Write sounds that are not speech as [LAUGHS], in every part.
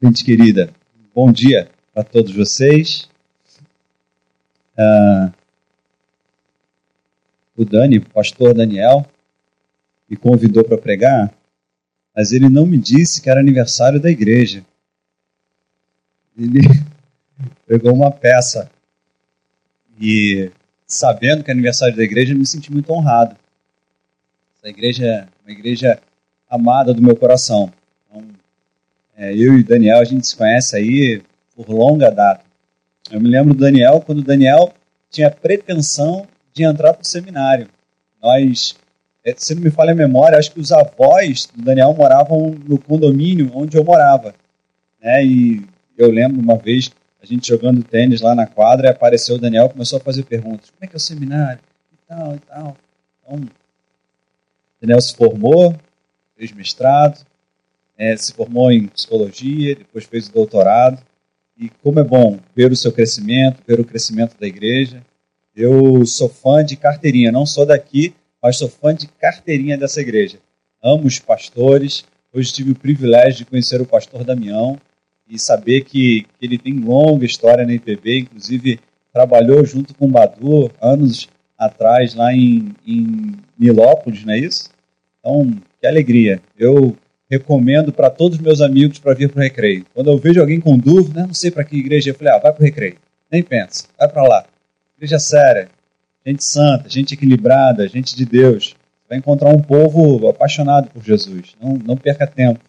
Gente querida, bom dia para todos vocês. Uh, o Dani, pastor Daniel, me convidou para pregar, mas ele não me disse que era aniversário da igreja. Ele [LAUGHS] pegou uma peça e, sabendo que é aniversário da igreja, me senti muito honrado. Essa igreja é uma igreja amada do meu coração. É, eu e o Daniel, a gente se conhece aí por longa data. Eu me lembro do Daniel quando o Daniel tinha pretensão de entrar para o seminário. Nós, é, se não me falha a memória, acho que os avós do Daniel moravam no condomínio onde eu morava. Né? E eu lembro uma vez a gente jogando tênis lá na quadra, apareceu o Daniel começou a fazer perguntas. Como é que é o seminário? E tal, e tal. Então, o Daniel se formou, fez mestrado, é, se formou em psicologia, depois fez o doutorado. E como é bom ver o seu crescimento, ver o crescimento da igreja. Eu sou fã de carteirinha, não sou daqui, mas sou fã de carteirinha dessa igreja. Amo os pastores. Hoje tive o privilégio de conhecer o pastor Damião e saber que, que ele tem longa história na IPB, inclusive trabalhou junto com o Badu anos atrás lá em, em Nilópolis, não é isso? Então, que alegria. Eu recomendo para todos os meus amigos para vir para o recreio. Quando eu vejo alguém com dúvida, não sei para que igreja, eu falei, ah, vai para o recreio. Nem pensa, vai para lá. Igreja séria, gente santa, gente equilibrada, gente de Deus. Vai encontrar um povo apaixonado por Jesus. Não, não perca tempo.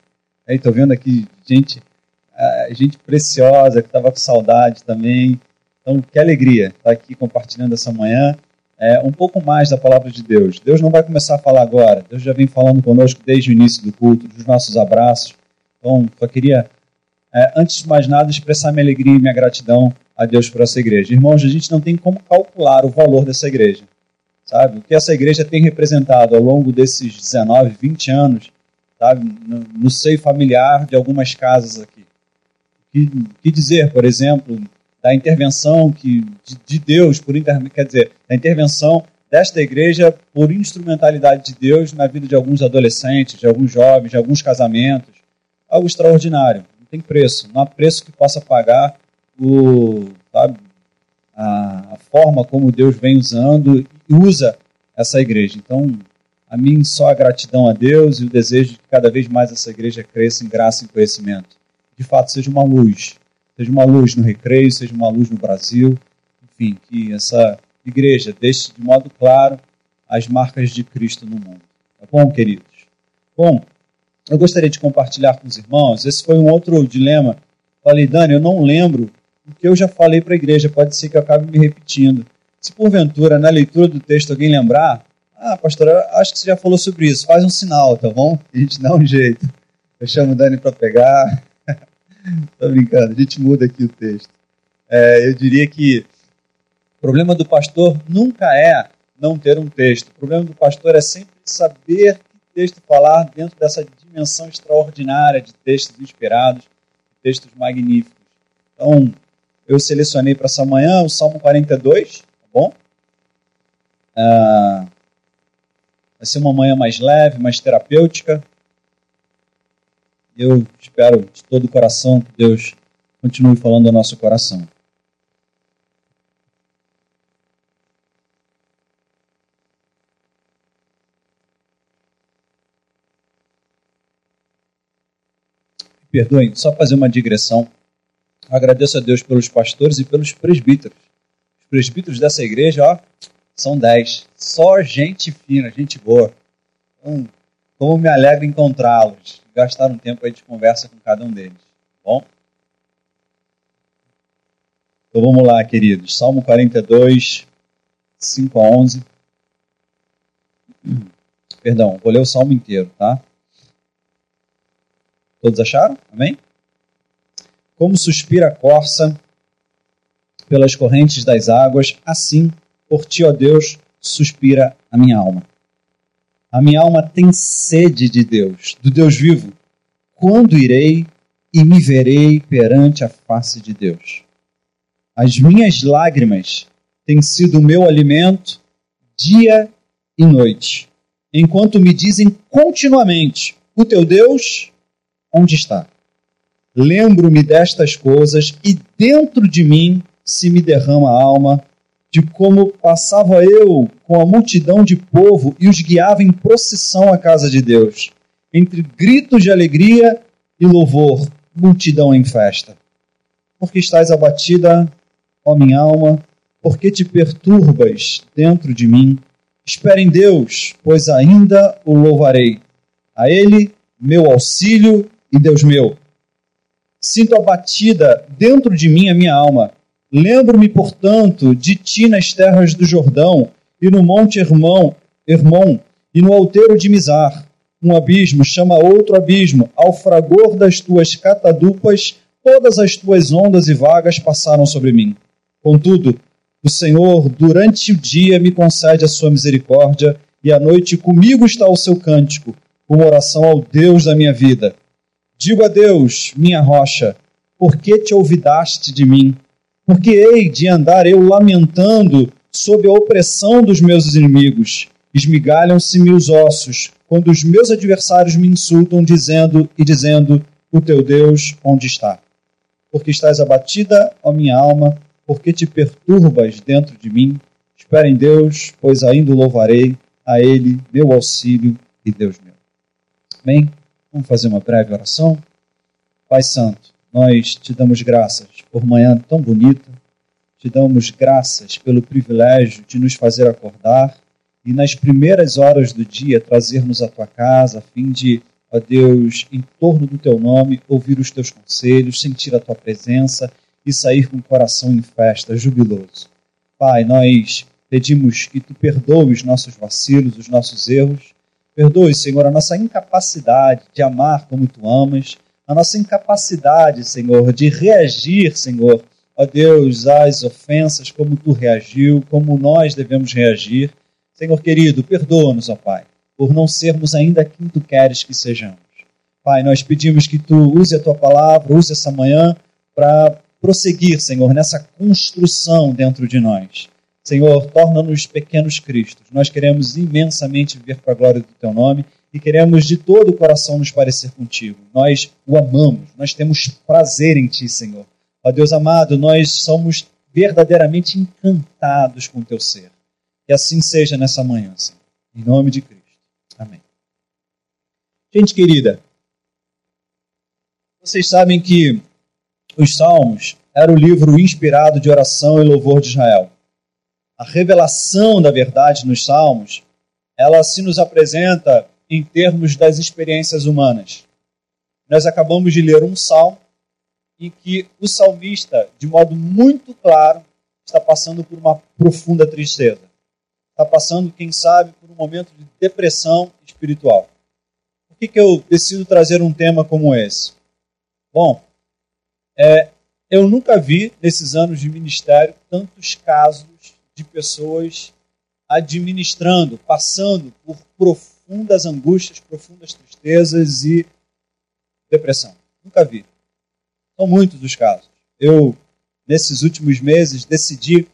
Estou vendo aqui gente, gente preciosa que estava com saudade também. Então, que alegria estar aqui compartilhando essa manhã é, um pouco mais da palavra de Deus. Deus não vai começar a falar agora. Deus já vem falando conosco desde o início do culto, dos nossos abraços. Então, só queria, é, antes de mais nada, expressar minha alegria e minha gratidão a Deus por essa igreja. Irmãos, a gente não tem como calcular o valor dessa igreja. Sabe? O que essa igreja tem representado ao longo desses 19, 20 anos, sabe? No, no seio familiar de algumas casas aqui. Que, que dizer, por exemplo, da intervenção que, de, de Deus, por inter, quer dizer, da intervenção desta igreja por instrumentalidade de Deus na vida de alguns adolescentes, de alguns jovens, de alguns casamentos. Algo extraordinário. Não tem preço. Não há preço que possa pagar o, sabe, a, a forma como Deus vem usando e usa essa igreja. Então, a mim só a gratidão a Deus e o desejo de que cada vez mais essa igreja cresça em graça e conhecimento. De fato, seja uma luz seja uma luz no recreio, seja uma luz no Brasil, enfim, que essa igreja deixe de modo claro as marcas de Cristo no mundo. Tá bom, queridos? Bom, eu gostaria de compartilhar com os irmãos, esse foi um outro dilema. Falei, Dani, eu não lembro o que eu já falei para a igreja, pode ser que eu acabe me repetindo. Se porventura, na leitura do texto, alguém lembrar, ah, pastor, acho que você já falou sobre isso, faz um sinal, tá bom? A gente dá um jeito. Eu chamo o Dani para pegar, Tô brincando, a gente muda aqui o texto. É, eu diria que o problema do pastor nunca é não ter um texto. O problema do pastor é sempre saber que texto falar dentro dessa dimensão extraordinária de textos inspirados, textos magníficos. Então, eu selecionei para essa manhã o Salmo 42, tá bom? Ah, vai ser uma manhã mais leve, mais terapêutica. Eu espero de todo o coração que Deus continue falando ao nosso coração. Perdoem, só fazer uma digressão. Agradeço a Deus pelos pastores e pelos presbíteros. Os presbíteros dessa igreja, ó, são dez. Só gente fina, gente boa. Então, como me alegra encontrá-los gastar um tempo aí de conversa com cada um deles. Tá bom? Então vamos lá, queridos. Salmo 42, 5 a 11. [CLEARS THROAT] Perdão, vou ler o salmo inteiro, tá? Todos acharam? Amém? Como suspira a corça pelas correntes das águas, assim, por ti, ó Deus, suspira a minha alma. A minha alma tem sede de Deus, do Deus vivo. Quando irei e me verei perante a face de Deus? As minhas lágrimas têm sido o meu alimento dia e noite, enquanto me dizem continuamente: O teu Deus, onde está? lembro-me destas coisas e dentro de mim se me derrama a alma de como passava eu com a multidão de povo e os guiava em procissão à casa de Deus, entre gritos de alegria e louvor, multidão em festa. Porque estás abatida, ó minha alma, porque te perturbas dentro de mim? Espere em Deus, pois ainda o louvarei. A Ele, meu auxílio e Deus meu. Sinto abatida dentro de mim a minha alma Lembro-me, portanto, de ti nas terras do Jordão, e no monte Hermão, Hermon, e no alteiro de Mizar. Um abismo chama outro abismo, ao fragor das tuas catadupas, todas as tuas ondas e vagas passaram sobre mim. Contudo, o Senhor, durante o dia, me concede a sua misericórdia, e à noite comigo está o seu cântico, uma oração ao Deus da minha vida. Digo a Deus, minha rocha, por que te olvidaste de mim? Porque hei de andar eu lamentando sob a opressão dos meus inimigos. Esmigalham-se-me os ossos, quando os meus adversários me insultam, dizendo e dizendo: O teu Deus onde está? Porque estás abatida, ó minha alma, porque te perturbas dentro de mim. Espera em Deus, pois ainda louvarei, a Ele, meu auxílio e Deus meu. Bem, vamos fazer uma breve oração. Pai Santo, nós te damos graças por manhã tão bonita, te damos graças pelo privilégio de nos fazer acordar e nas primeiras horas do dia trazermos à tua casa a fim de, ó Deus, em torno do teu nome, ouvir os teus conselhos, sentir a tua presença e sair com o coração em festa, jubiloso. Pai, nós pedimos que tu perdoes nossos vacilos, os nossos erros. Perdoe, Senhor, a nossa incapacidade de amar como tu amas a nossa incapacidade, Senhor, de reagir, Senhor, ó Deus, às ofensas, como tu reagiu, como nós devemos reagir. Senhor querido, perdoa-nos, ó Pai, por não sermos ainda quem tu queres que sejamos. Pai, nós pedimos que tu use a tua palavra, use essa manhã para prosseguir, Senhor, nessa construção dentro de nós. Senhor, torna-nos pequenos cristos. Nós queremos imensamente viver para a glória do teu nome e queremos de todo o coração nos parecer contigo. Nós o amamos, nós temos prazer em ti, Senhor. Ó Deus amado, nós somos verdadeiramente encantados com o teu ser. Que assim seja nessa manhã, Senhor. Em nome de Cristo. Amém. Gente querida, vocês sabem que os Salmos era o livro inspirado de oração e louvor de Israel. A revelação da verdade nos Salmos, ela se nos apresenta em termos das experiências humanas. Nós acabamos de ler um salmo em que o salmista, de modo muito claro, está passando por uma profunda tristeza. Está passando, quem sabe, por um momento de depressão espiritual. Por que, que eu decido trazer um tema como esse? Bom, é, eu nunca vi, nesses anos de ministério, tantos casos de pessoas administrando, passando por profundas profundas angústias, profundas tristezas e depressão. Nunca vi. São muitos os casos. Eu, nesses últimos meses, decidi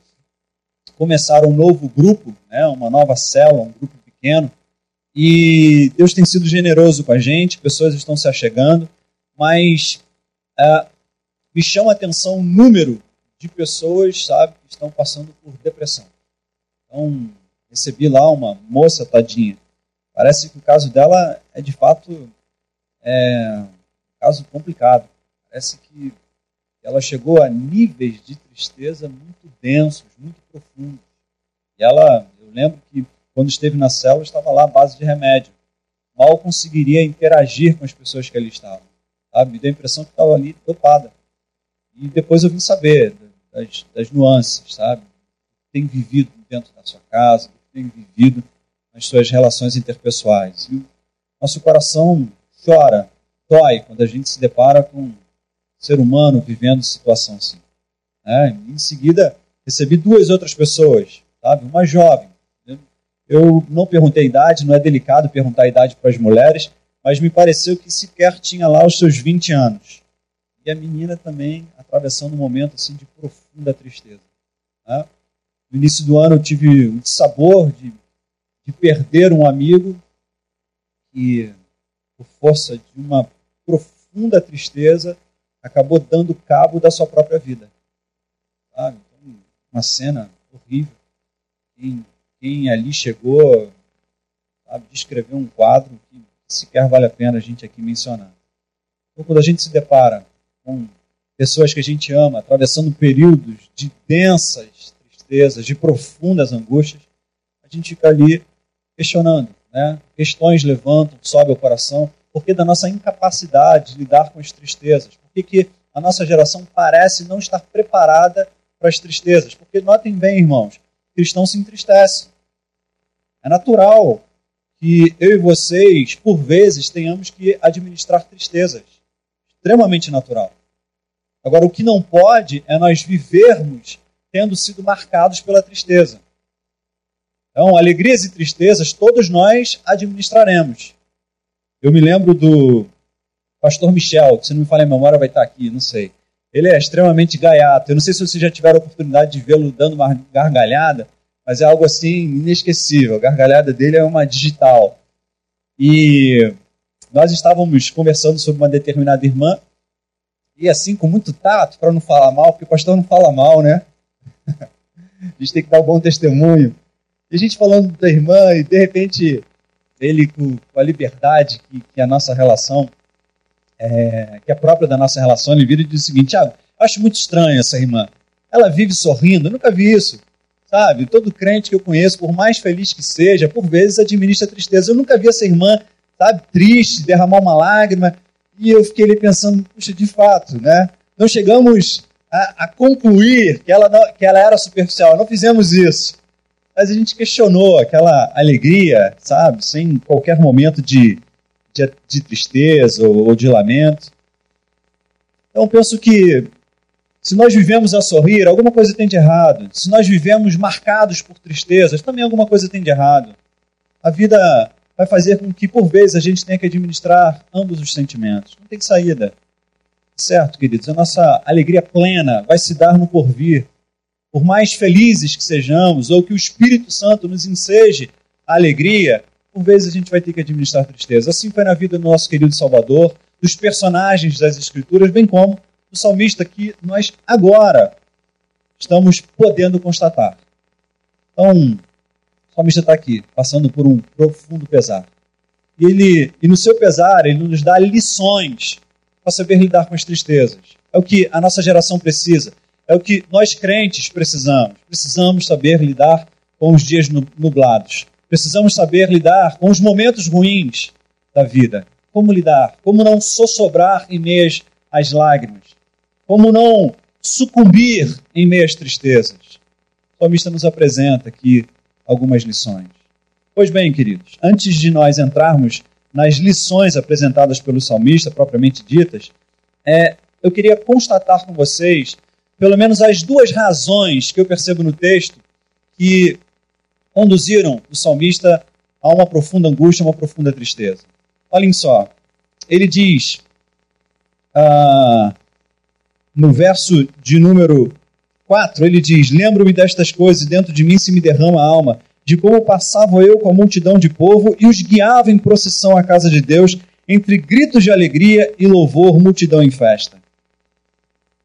começar um novo grupo, né, uma nova célula, um grupo pequeno, e Deus tem sido generoso com a gente, pessoas estão se achegando, mas é, me chama a atenção o número de pessoas, sabe, que estão passando por depressão. Então, recebi lá uma moça tadinha, Parece que o caso dela é de fato é, um caso complicado. Parece que ela chegou a níveis de tristeza muito densos, muito profundos. E ela, eu lembro que quando esteve na célula, estava lá à base de remédio. Mal conseguiria interagir com as pessoas que ali estavam. Sabe? Me deu a impressão que estava ali dopada. E depois eu vim saber das, das nuances, sabe? Tem vivido dentro da sua casa, tem vivido nas suas relações interpessoais. E nosso coração chora, dói quando a gente se depara com um ser humano vivendo situação assim. É, em seguida, recebi duas outras pessoas, sabe? Uma jovem. Eu não perguntei a idade, não é delicado perguntar a idade para as mulheres, mas me pareceu que sequer tinha lá os seus 20 anos. E a menina também atravessando um momento assim de profunda tristeza. Né? No início do ano eu tive um sabor de de perder um amigo que, por força de uma profunda tristeza, acabou dando cabo da sua própria vida. Sabe? Então, uma cena horrível. Quem, quem ali chegou, sabe, descreveu um quadro que sequer vale a pena a gente aqui mencionar. Então, quando a gente se depara com pessoas que a gente ama atravessando períodos de densas tristezas, de profundas angústias, a gente fica ali questionando, né? Questões levantam, sobe o coração, porque da nossa incapacidade de lidar com as tristezas, porque que a nossa geração parece não estar preparada para as tristezas, porque notem bem, irmãos, cristão se entristece. É natural que eu e vocês, por vezes, tenhamos que administrar tristezas. Extremamente natural. Agora, o que não pode é nós vivermos tendo sido marcados pela tristeza. Então, alegrias e tristezas, todos nós administraremos. Eu me lembro do pastor Michel, que se não me falha a memória vai estar aqui, não sei. Ele é extremamente gaiato. Eu não sei se vocês já tiveram a oportunidade de vê-lo dando uma gargalhada, mas é algo assim inesquecível. A gargalhada dele é uma digital. E nós estávamos conversando sobre uma determinada irmã, e assim, com muito tato, para não falar mal, porque o pastor não fala mal, né? [LAUGHS] a gente tem que dar um bom testemunho. E a gente falando da irmã, e de repente ele com, a liberdade que, que a nossa relação, é, que é própria da nossa relação, ele vira e diz o seguinte: Tiago, acho muito estranho essa irmã. Ela vive sorrindo, eu nunca vi isso. Sabe, todo crente que eu conheço, por mais feliz que seja, por vezes administra tristeza. Eu nunca vi essa irmã, sabe, triste, derramar uma lágrima. E eu fiquei ali pensando, puxa, de fato, né? Não chegamos a, a concluir que ela, não, que ela era superficial. Não fizemos isso. Mas a gente questionou aquela alegria, sabe, sem qualquer momento de, de, de tristeza ou, ou de lamento. Então, penso que se nós vivemos a sorrir, alguma coisa tem de errado. Se nós vivemos marcados por tristezas, também alguma coisa tem de errado. A vida vai fazer com que, por vezes, a gente tenha que administrar ambos os sentimentos. Não tem saída. Certo, queridos? A nossa alegria plena vai se dar no porvir. Por mais felizes que sejamos, ou que o Espírito Santo nos enseje a alegria, por vezes a gente vai ter que administrar tristeza. Assim foi na vida do nosso querido Salvador, dos personagens das Escrituras, bem como do salmista que nós agora estamos podendo constatar. Então, o salmista está aqui, passando por um profundo pesar. E, ele, e no seu pesar, ele nos dá lições para saber lidar com as tristezas. É o que a nossa geração precisa. É o que nós crentes precisamos. Precisamos saber lidar com os dias nublados. Precisamos saber lidar com os momentos ruins da vida. Como lidar? Como não sossobrar em meio às lágrimas? Como não sucumbir em meio às tristezas? O salmista nos apresenta aqui algumas lições. Pois bem, queridos, antes de nós entrarmos nas lições apresentadas pelo salmista, propriamente ditas, é, eu queria constatar com vocês pelo menos as duas razões que eu percebo no texto que conduziram o salmista a uma profunda angústia, uma profunda tristeza. Olhem só, ele diz ah, no verso de número 4, ele diz: Lembro-me destas coisas, e dentro de mim se me derrama a alma de como passava eu com a multidão de povo e os guiava em procissão à casa de Deus, entre gritos de alegria e louvor, multidão em festa.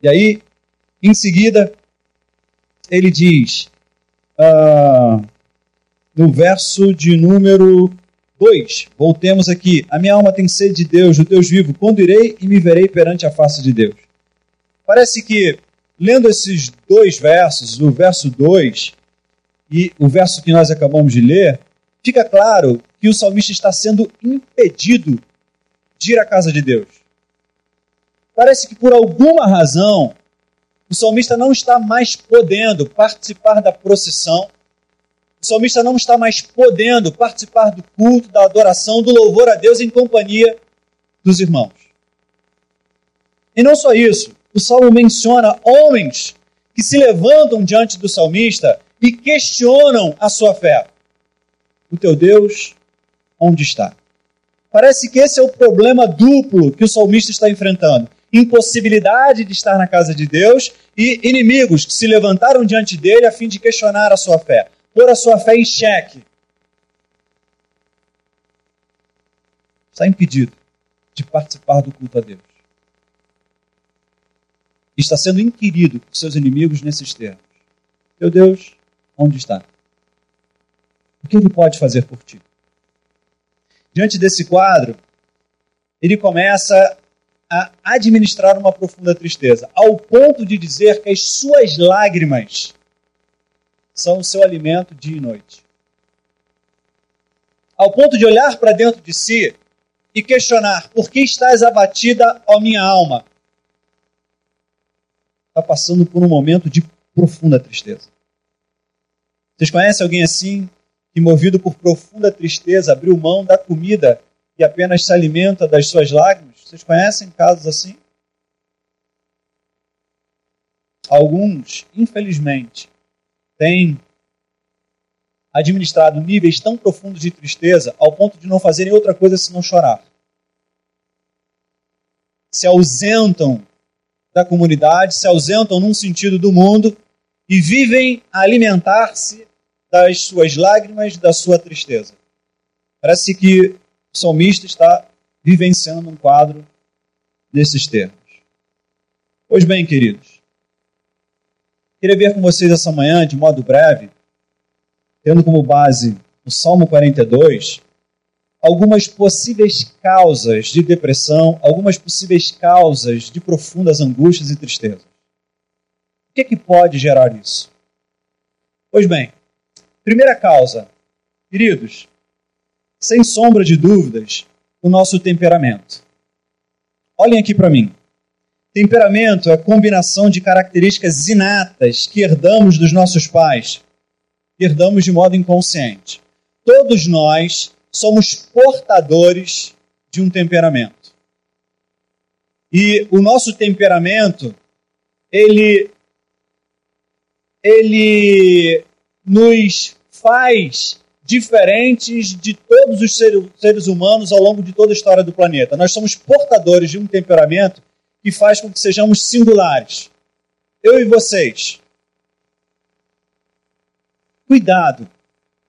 E aí, em seguida, ele diz, uh, no verso de número 2, voltemos aqui: A minha alma tem sede de Deus, do Deus vivo, quando irei e me verei perante a face de Deus. Parece que, lendo esses dois versos, o verso 2 e o verso que nós acabamos de ler, fica claro que o salmista está sendo impedido de ir à casa de Deus. Parece que por alguma razão o salmista não está mais podendo participar da procissão, o salmista não está mais podendo participar do culto, da adoração, do louvor a Deus em companhia dos irmãos. E não só isso, o salmo menciona homens que se levantam diante do salmista e questionam a sua fé. O teu Deus, onde está? Parece que esse é o problema duplo que o salmista está enfrentando: impossibilidade de estar na casa de Deus e inimigos que se levantaram diante dele a fim de questionar a sua fé, pôr a sua fé em xeque. Está impedido de participar do culto a Deus. está sendo inquirido por seus inimigos nesses termos: Meu Deus, onde está? O que ele pode fazer por ti? Diante desse quadro, ele começa a administrar uma profunda tristeza, ao ponto de dizer que as suas lágrimas são o seu alimento dia e noite. Ao ponto de olhar para dentro de si e questionar: por que estás abatida, ó minha alma? Está passando por um momento de profunda tristeza. Vocês conhecem alguém assim, que movido por profunda tristeza abriu mão da comida e apenas se alimenta das suas lágrimas? Vocês conhecem casos assim? Alguns, infelizmente, têm administrado níveis tão profundos de tristeza ao ponto de não fazerem outra coisa senão chorar. Se ausentam da comunidade, se ausentam num sentido do mundo e vivem a alimentar-se das suas lágrimas, da sua tristeza. Parece que o salmista está vivenciando um quadro nesses termos. Pois bem, queridos, queria ver com vocês essa manhã, de modo breve, tendo como base o Salmo 42, algumas possíveis causas de depressão, algumas possíveis causas de profundas angústias e tristezas. O que, é que pode gerar isso? Pois bem, primeira causa, queridos, sem sombra de dúvidas, o nosso temperamento. Olhem aqui para mim. Temperamento é a combinação de características inatas que herdamos dos nossos pais, herdamos de modo inconsciente. Todos nós somos portadores de um temperamento. E o nosso temperamento, ele, ele nos faz diferentes de todos os seres humanos ao longo de toda a história do planeta. Nós somos portadores de um temperamento que faz com que sejamos singulares. Eu e vocês. Cuidado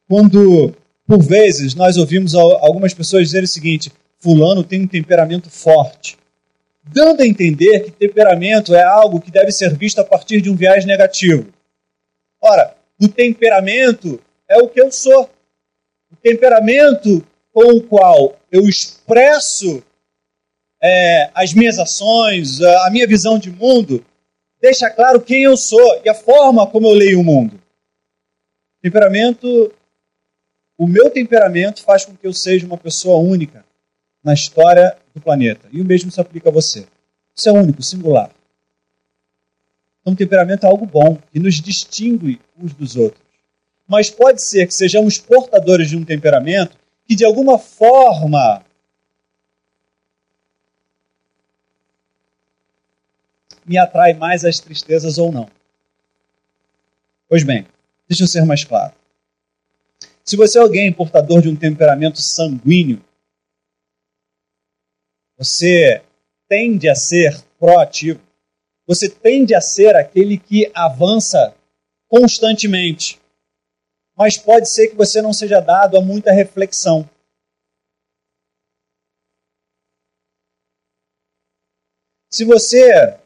quando por vezes, nós ouvimos algumas pessoas dizer o seguinte: Fulano tem um temperamento forte. Dando a entender que temperamento é algo que deve ser visto a partir de um viés negativo. Ora, o temperamento é o que eu sou. Temperamento com o qual eu expresso é, as minhas ações, a minha visão de mundo, deixa claro quem eu sou e a forma como eu leio o mundo. Temperamento o meu temperamento faz com que eu seja uma pessoa única na história do planeta. E o mesmo se aplica a você. Isso é único, singular. Então, temperamento é algo bom, que nos distingue uns dos outros. Mas pode ser que sejamos portadores de um temperamento que, de alguma forma, me atrai mais às tristezas ou não. Pois bem, deixa eu ser mais claro. Se você é alguém portador de um temperamento sanguíneo, você tende a ser proativo. Você tende a ser aquele que avança constantemente. Mas pode ser que você não seja dado a muita reflexão. Se você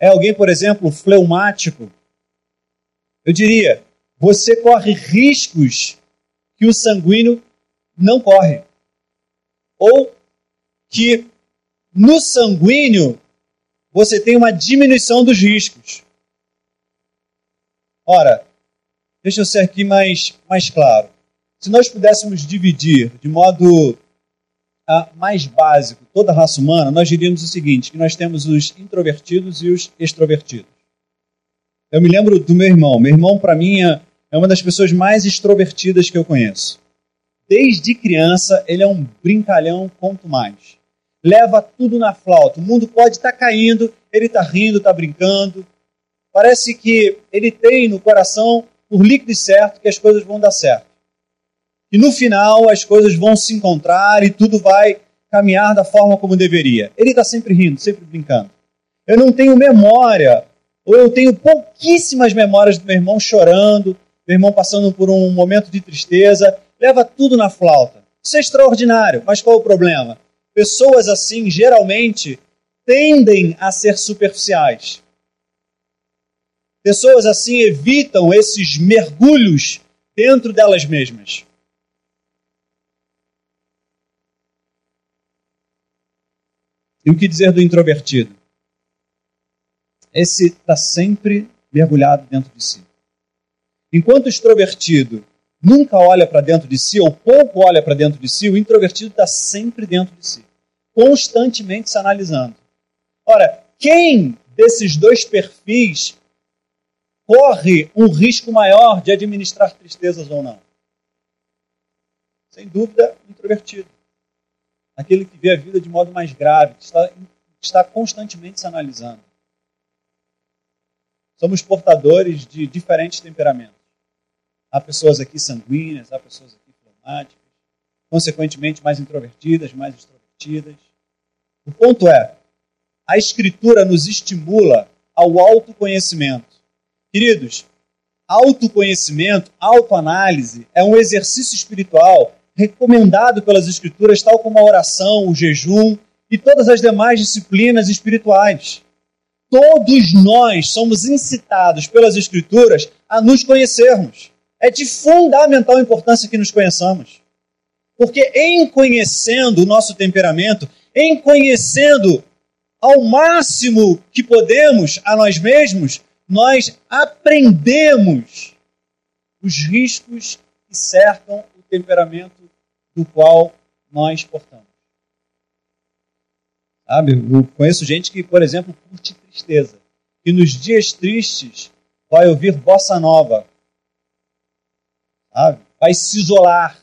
é alguém, por exemplo, fleumático, eu diria, você corre riscos que o sanguíneo não corre. Ou que no sanguíneo você tem uma diminuição dos riscos. Ora, deixa eu ser aqui mais, mais claro. Se nós pudéssemos dividir de modo ah, mais básico toda a raça humana, nós diríamos o seguinte: que nós temos os introvertidos e os extrovertidos. Eu me lembro do meu irmão. Meu irmão, para mim, é é uma das pessoas mais extrovertidas que eu conheço. Desde criança, ele é um brincalhão quanto mais. Leva tudo na flauta. O mundo pode estar tá caindo, ele está rindo, está brincando. Parece que ele tem no coração, por líquido e certo, que as coisas vão dar certo. E no final as coisas vão se encontrar e tudo vai caminhar da forma como deveria. Ele está sempre rindo, sempre brincando. Eu não tenho memória, ou eu tenho pouquíssimas memórias do meu irmão chorando, meu irmão passando por um momento de tristeza, leva tudo na flauta. Isso é extraordinário, mas qual o problema? Pessoas assim geralmente tendem a ser superficiais. Pessoas assim evitam esses mergulhos dentro delas mesmas. E o que dizer do introvertido? Esse está sempre mergulhado dentro de si. Enquanto o extrovertido nunca olha para dentro de si, ou pouco olha para dentro de si, o introvertido está sempre dentro de si, constantemente se analisando. Ora, quem desses dois perfis corre um risco maior de administrar tristezas ou não? Sem dúvida, o introvertido. Aquele que vê a vida de modo mais grave, que está, está constantemente se analisando. Somos portadores de diferentes temperamentos. Há pessoas aqui sanguíneas, há pessoas aqui fleumáticas, consequentemente mais introvertidas, mais extrovertidas. O ponto é, a Escritura nos estimula ao autoconhecimento. Queridos, autoconhecimento, autoanálise é um exercício espiritual recomendado pelas Escrituras, tal como a oração, o jejum e todas as demais disciplinas espirituais. Todos nós somos incitados pelas Escrituras a nos conhecermos. É de fundamental importância que nos conheçamos. Porque em conhecendo o nosso temperamento, em conhecendo ao máximo que podemos a nós mesmos, nós aprendemos os riscos que cercam o temperamento do qual nós portamos. Sabe? Eu conheço gente que, por exemplo, curte tristeza. E nos dias tristes vai ouvir bossa nova. Sabe? Vai se isolar.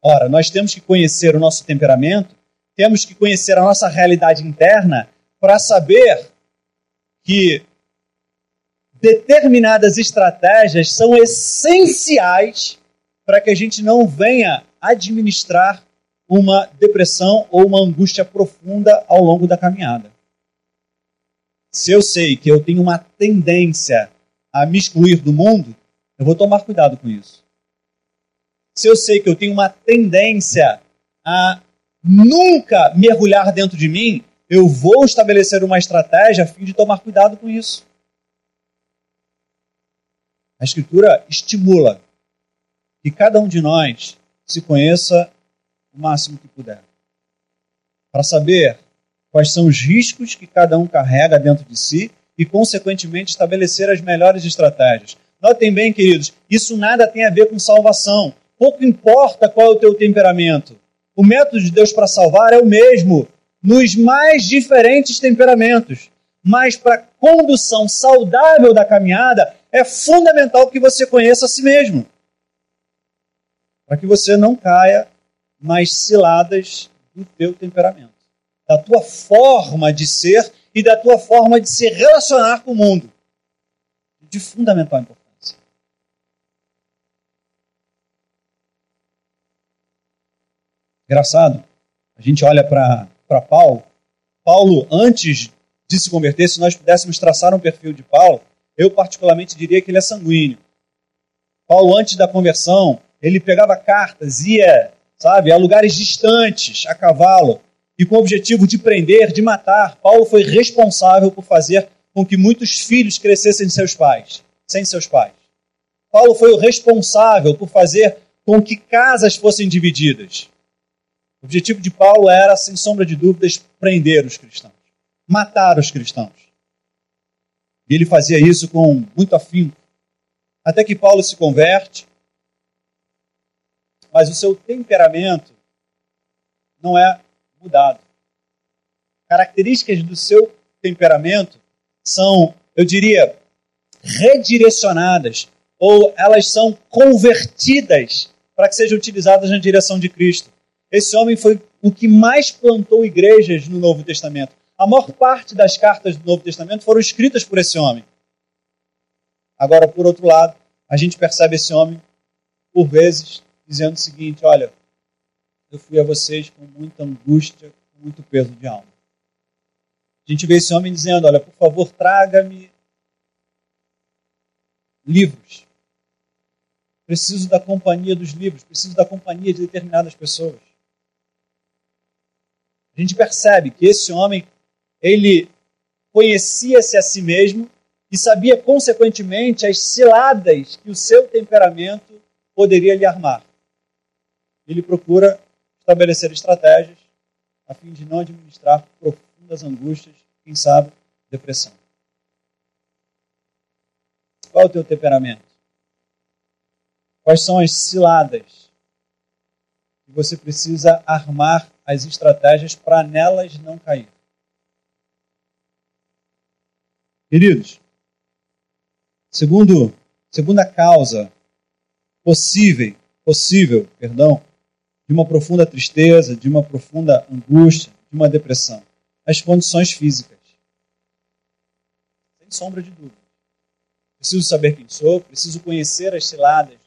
Ora, nós temos que conhecer o nosso temperamento temos que conhecer a nossa realidade interna para saber que determinadas estratégias são essenciais para que a gente não venha administrar uma depressão ou uma angústia profunda ao longo da caminhada. Se eu sei que eu tenho uma tendência a me excluir do mundo, eu vou tomar cuidado com isso. Se eu sei que eu tenho uma tendência a nunca mergulhar dentro de mim, eu vou estabelecer uma estratégia a fim de tomar cuidado com isso. A Escritura estimula que cada um de nós se conheça o máximo que puder, para saber quais são os riscos que cada um carrega dentro de si e, consequentemente, estabelecer as melhores estratégias. Notem bem, queridos, isso nada tem a ver com salvação. Pouco importa qual é o teu temperamento. O método de Deus para salvar é o mesmo nos mais diferentes temperamentos. Mas para a condução saudável da caminhada, é fundamental que você conheça a si mesmo. Para que você não caia nas ciladas do teu temperamento, da tua forma de ser e da tua forma de se relacionar com o mundo. De fundamental importância. Engraçado, a gente olha para Paulo. Paulo, antes de se converter, se nós pudéssemos traçar um perfil de Paulo, eu particularmente diria que ele é sanguíneo. Paulo, antes da conversão, ele pegava cartas, ia, sabe, a lugares distantes, a cavalo, e com o objetivo de prender, de matar. Paulo foi responsável por fazer com que muitos filhos crescessem sem seus pais, sem seus pais. Paulo foi o responsável por fazer com que casas fossem divididas. O objetivo de Paulo era, sem sombra de dúvidas, prender os cristãos, matar os cristãos. E ele fazia isso com muito afinco. Até que Paulo se converte, mas o seu temperamento não é mudado. Características do seu temperamento são, eu diria, redirecionadas ou elas são convertidas para que sejam utilizadas na direção de Cristo. Esse homem foi o que mais plantou igrejas no Novo Testamento. A maior parte das cartas do Novo Testamento foram escritas por esse homem. Agora, por outro lado, a gente percebe esse homem, por vezes, dizendo o seguinte: Olha, eu fui a vocês com muita angústia, com muito peso de alma. A gente vê esse homem dizendo: Olha, por favor, traga-me livros. Preciso da companhia dos livros, preciso da companhia de determinadas pessoas a gente percebe que esse homem, ele conhecia-se a si mesmo e sabia, consequentemente, as ciladas que o seu temperamento poderia lhe armar. Ele procura estabelecer estratégias a fim de não administrar profundas angústias, quem sabe, depressão. Qual é o teu temperamento? Quais são as ciladas que você precisa armar as estratégias para nelas não cair? Queridos, segundo, segunda causa possível, possível, perdão, de uma profunda tristeza, de uma profunda angústia, de uma depressão, as condições físicas. Sem sombra de dúvida. Preciso saber quem sou, preciso conhecer as ciladas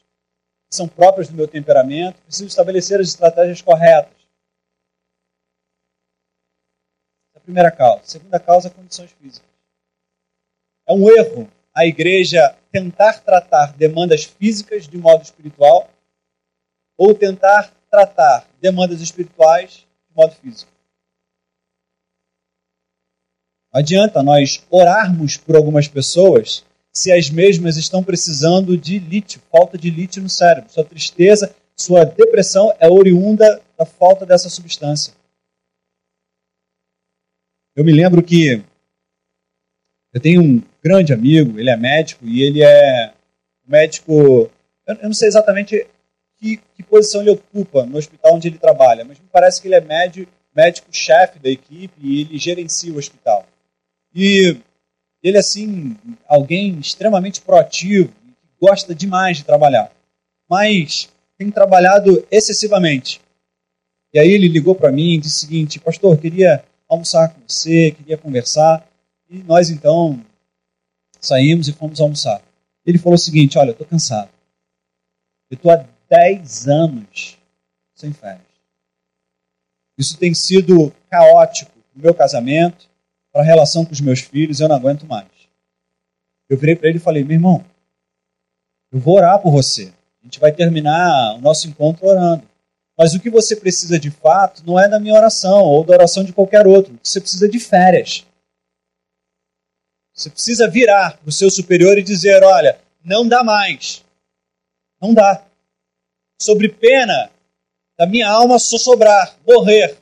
que são próprias do meu temperamento, preciso estabelecer as estratégias corretas. Essa é a primeira causa. Segunda causa, condições físicas. É um erro a igreja tentar tratar demandas físicas de modo espiritual ou tentar tratar demandas espirituais de modo físico. Não adianta nós orarmos por algumas pessoas se as mesmas estão precisando de lítio, falta de lítio no cérebro. Sua tristeza, sua depressão é oriunda da falta dessa substância. Eu me lembro que eu tenho um grande amigo, ele é médico e ele é médico. Eu não sei exatamente que, que posição ele ocupa no hospital onde ele trabalha, mas me parece que ele é médico, médico-chefe da equipe e ele gerencia o hospital. E ele, assim, alguém extremamente proativo, que gosta demais de trabalhar, mas tem trabalhado excessivamente. E aí ele ligou para mim e disse o seguinte: Pastor, queria almoçar com você, queria conversar. E nós então saímos e fomos almoçar. Ele falou o seguinte: Olha, eu estou cansado. Eu estou há 10 anos sem férias. Isso tem sido caótico no meu casamento, para a relação com os meus filhos, eu não aguento mais. Eu virei para ele e falei: meu irmão, eu vou orar por você. A gente vai terminar o nosso encontro orando. Mas o que você precisa de fato não é da minha oração ou da oração de qualquer outro. Você precisa de férias. Você precisa virar para o seu superior e dizer: olha, não dá mais. Não dá. Sobre pena da minha alma sobrar, morrer.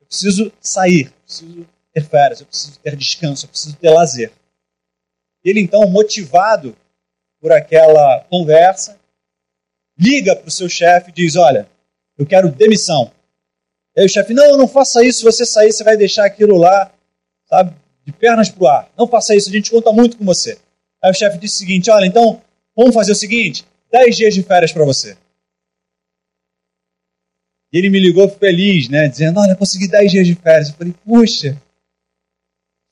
Eu preciso sair, eu preciso ter férias, eu preciso ter descanso, eu preciso ter lazer. Ele então, motivado por aquela conversa, liga para o seu chefe e diz: Olha, eu quero demissão. Aí o chefe: Não, não faça isso. Se você sair, você vai deixar aquilo lá, sabe, de pernas para o ar. Não faça isso, a gente conta muito com você. Aí o chefe disse o seguinte: Olha, então vamos fazer o seguinte: 10 dias de férias para você. E ele me ligou feliz, né? Dizendo: Olha, consegui 10 dias de férias. Eu falei: Puxa,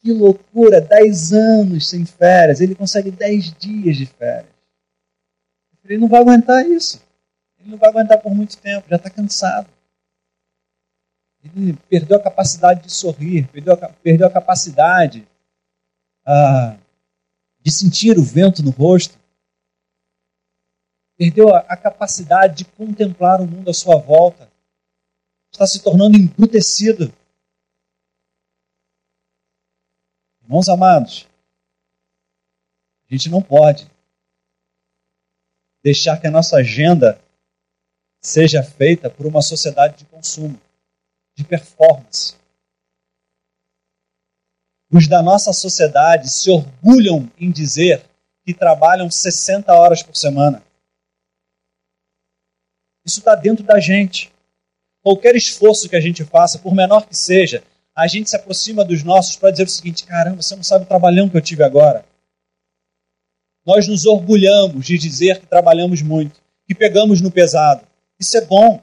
que loucura, 10 anos sem férias, ele consegue 10 dias de férias. Ele não vai aguentar isso. Ele não vai aguentar por muito tempo, já está cansado. Ele perdeu a capacidade de sorrir, perdeu a, perdeu a capacidade ah, de sentir o vento no rosto, perdeu a, a capacidade de contemplar o mundo à sua volta, está se tornando embrutecido. Irmãos amados, a gente não pode deixar que a nossa agenda seja feita por uma sociedade de consumo, de performance. Os da nossa sociedade se orgulham em dizer que trabalham 60 horas por semana. Isso está dentro da gente. Qualquer esforço que a gente faça, por menor que seja, a gente se aproxima dos nossos para dizer o seguinte: caramba, você não sabe o trabalhão que eu tive agora. Nós nos orgulhamos de dizer que trabalhamos muito, que pegamos no pesado. Isso é bom.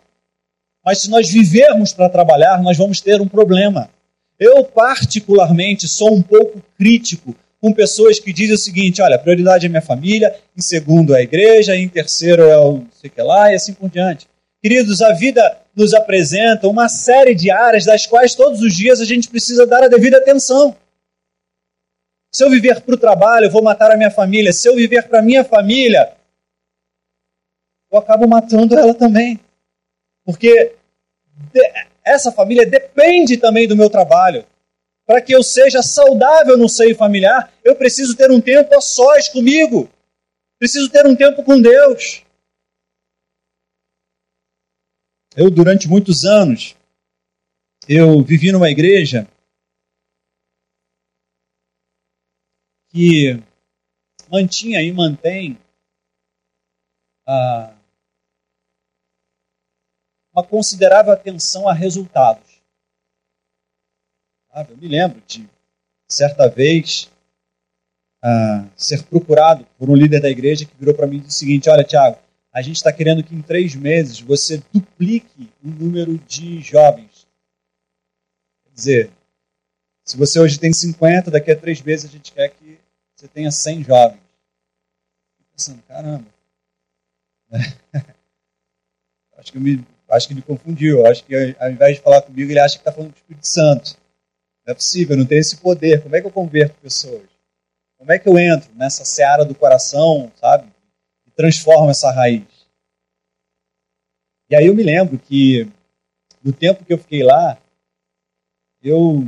Mas se nós vivermos para trabalhar, nós vamos ter um problema. Eu, particularmente, sou um pouco crítico com pessoas que dizem o seguinte: olha, a prioridade é minha família, em segundo é a igreja, em terceiro é o sei que lá, e assim por diante. Queridos, a vida nos apresenta uma série de áreas das quais todos os dias a gente precisa dar a devida atenção. Se eu viver para o trabalho, eu vou matar a minha família. Se eu viver para a minha família, eu acabo matando ela também. Porque essa família depende também do meu trabalho. Para que eu seja saudável no seio familiar, eu preciso ter um tempo a sós comigo. Preciso ter um tempo com Deus. Eu, durante muitos anos, eu vivi numa igreja que mantinha e mantém ah, uma considerável atenção a resultados. Eu me lembro de, certa vez, ah, ser procurado por um líder da igreja que virou para mim e disse o seguinte: Olha, Tiago, a gente está querendo que em três meses você duplique o número de jovens. Quer dizer, se você hoje tem 50, daqui a três meses a gente quer que você tenha 100 jovens. Pensando, caramba. [LAUGHS] acho, que me, acho que ele confundiu. Acho que ao invés de falar comigo, ele acha que está falando com o Espírito Santo. Não é possível, eu não tenho esse poder. Como é que eu converto pessoas? Como é que eu entro nessa seara do coração, sabe? E transformo essa raiz. E aí eu me lembro que no tempo que eu fiquei lá, eu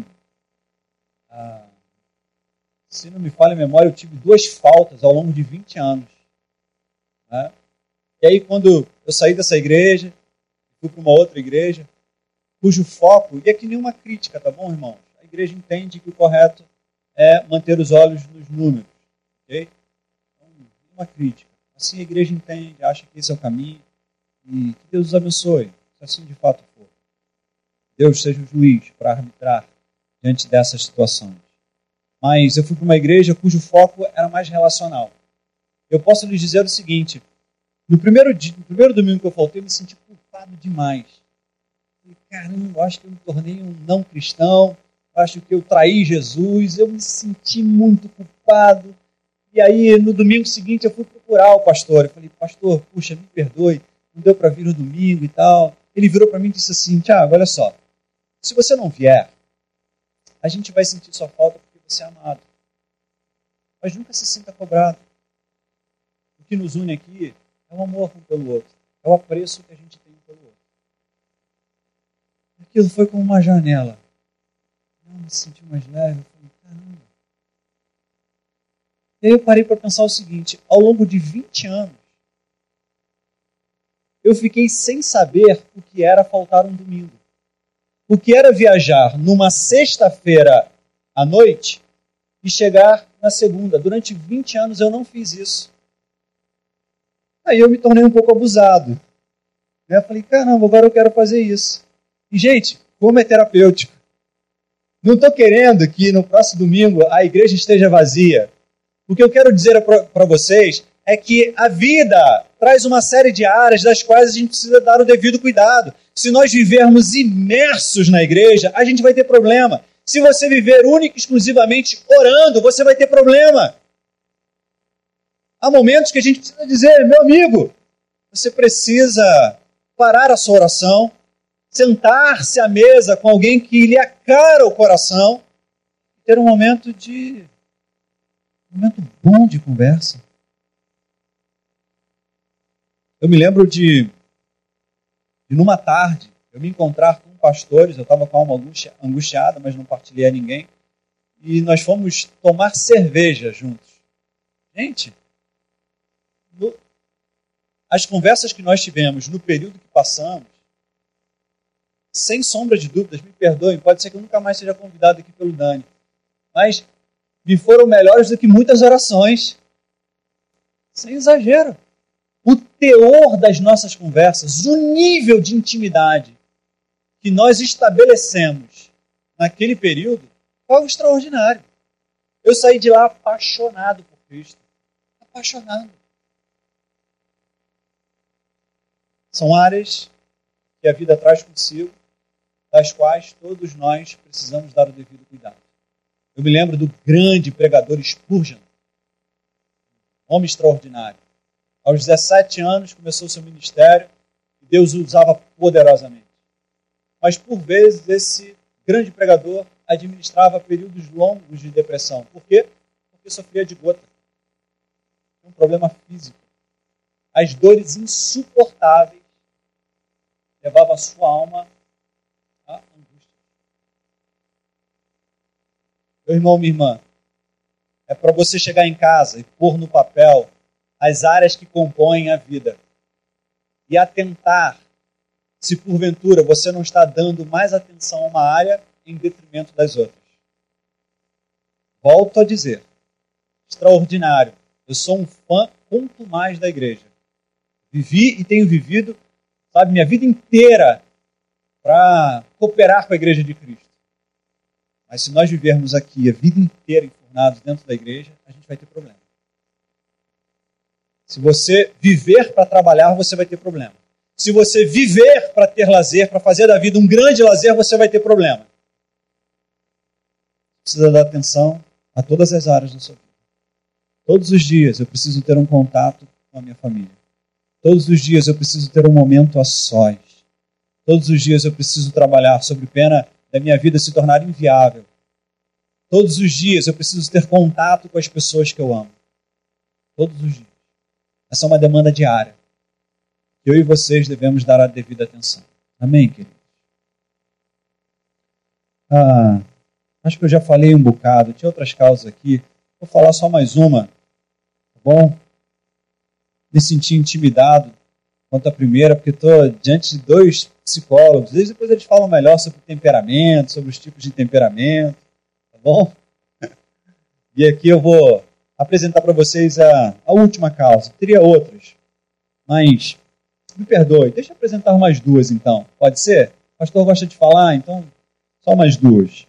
ah, se não me falha a memória, eu tive duas faltas ao longo de 20 anos. Né? E aí, quando eu saí dessa igreja, fui para uma outra igreja, cujo foco, e aqui nenhuma crítica, tá bom, irmãos? A igreja entende que o correto é manter os olhos nos números, ok? Então, uma crítica. Assim a igreja entende, acha que esse é o caminho, e que Deus os abençoe, se assim de fato for. Deus seja o juiz para arbitrar diante dessas situações mas eu fui para uma igreja cujo foco era mais relacional. Eu posso lhes dizer o seguinte: no primeiro, dia, no primeiro domingo que eu faltei, eu me senti demais. Falei, caramba, eu acho que eu me tornei um não cristão, acho que eu traí Jesus, eu me senti muito culpado. E aí, no domingo seguinte, eu fui procurar o pastor. Eu falei, pastor, puxa, me perdoe, não deu para vir no domingo e tal. Ele virou para mim e disse assim: Tiago, olha só, se você não vier, a gente vai sentir sua falta ser amado. Mas nunca se sinta cobrado. O que nos une aqui é o amor um pelo outro. É o apreço que a gente tem. Aquilo foi como uma janela. Eu me senti mais leve. Eu falei, caramba. E aí eu parei para pensar o seguinte: ao longo de 20 anos, eu fiquei sem saber o que era faltar um domingo. O que era viajar numa sexta-feira à noite e chegar na segunda. Durante 20 anos eu não fiz isso. Aí eu me tornei um pouco abusado. Eu falei, caramba, agora eu quero fazer isso. E, gente, como é terapêutico. Não estou querendo que no próximo domingo a igreja esteja vazia. O que eu quero dizer para vocês é que a vida traz uma série de áreas das quais a gente precisa dar o devido cuidado. Se nós vivermos imersos na igreja, a gente vai ter problema. Se você viver única e exclusivamente orando, você vai ter problema. Há momentos que a gente precisa dizer, meu amigo, você precisa parar a sua oração, sentar-se à mesa com alguém que lhe acara o coração, ter um momento de um momento bom de conversa. Eu me lembro de, de numa tarde eu me encontrar com pastores, eu estava com a alma angustiada, mas não partilhei a ninguém. E nós fomos tomar cerveja juntos. Gente, no, as conversas que nós tivemos no período que passamos, sem sombra de dúvidas, me perdoem, pode ser que eu nunca mais seja convidado aqui pelo Dani, mas me foram melhores do que muitas orações. Sem exagero. O teor das nossas conversas, o nível de intimidade que nós estabelecemos naquele período foi algo extraordinário. Eu saí de lá apaixonado por Cristo. Apaixonado. São áreas que a vida traz consigo, das quais todos nós precisamos dar o devido cuidado. Eu me lembro do grande pregador Spurgeon, homem extraordinário. Aos 17 anos começou seu ministério e Deus o usava poderosamente mas por vezes esse grande pregador administrava períodos longos de depressão. Por quê? Porque sofria de gota. Um problema físico. As dores insuportáveis levavam a sua alma à angústia. Meu irmão, minha irmã, é para você chegar em casa e pôr no papel as áreas que compõem a vida e atentar se porventura você não está dando mais atenção a uma área em detrimento das outras. Volto a dizer, extraordinário. Eu sou um fã quanto mais da igreja. Vivi e tenho vivido, sabe, minha vida inteira para cooperar com a igreja de Cristo. Mas se nós vivermos aqui a vida inteira enfurnados dentro da igreja, a gente vai ter problema. Se você viver para trabalhar, você vai ter problema. Se você viver para ter lazer, para fazer da vida um grande lazer, você vai ter problema. Precisa dar atenção a todas as áreas da sua vida. Todos os dias eu preciso ter um contato com a minha família. Todos os dias eu preciso ter um momento a sós. Todos os dias eu preciso trabalhar sobre pena da minha vida se tornar inviável. Todos os dias eu preciso ter contato com as pessoas que eu amo. Todos os dias. Essa é uma demanda diária. Eu e vocês devemos dar a devida atenção. Amém, queridos? Ah, acho que eu já falei um bocado. Tinha outras causas aqui. Vou falar só mais uma. Tá bom? Me senti intimidado quanto à primeira, porque estou diante de dois psicólogos. Eles, depois eles falam melhor sobre temperamento, sobre os tipos de temperamento. Tá bom? [LAUGHS] E aqui eu vou apresentar para vocês a, a última causa. Teria outras, mas me perdoe, deixa eu apresentar mais duas então. Pode ser? O pastor gosta de falar, então só mais duas.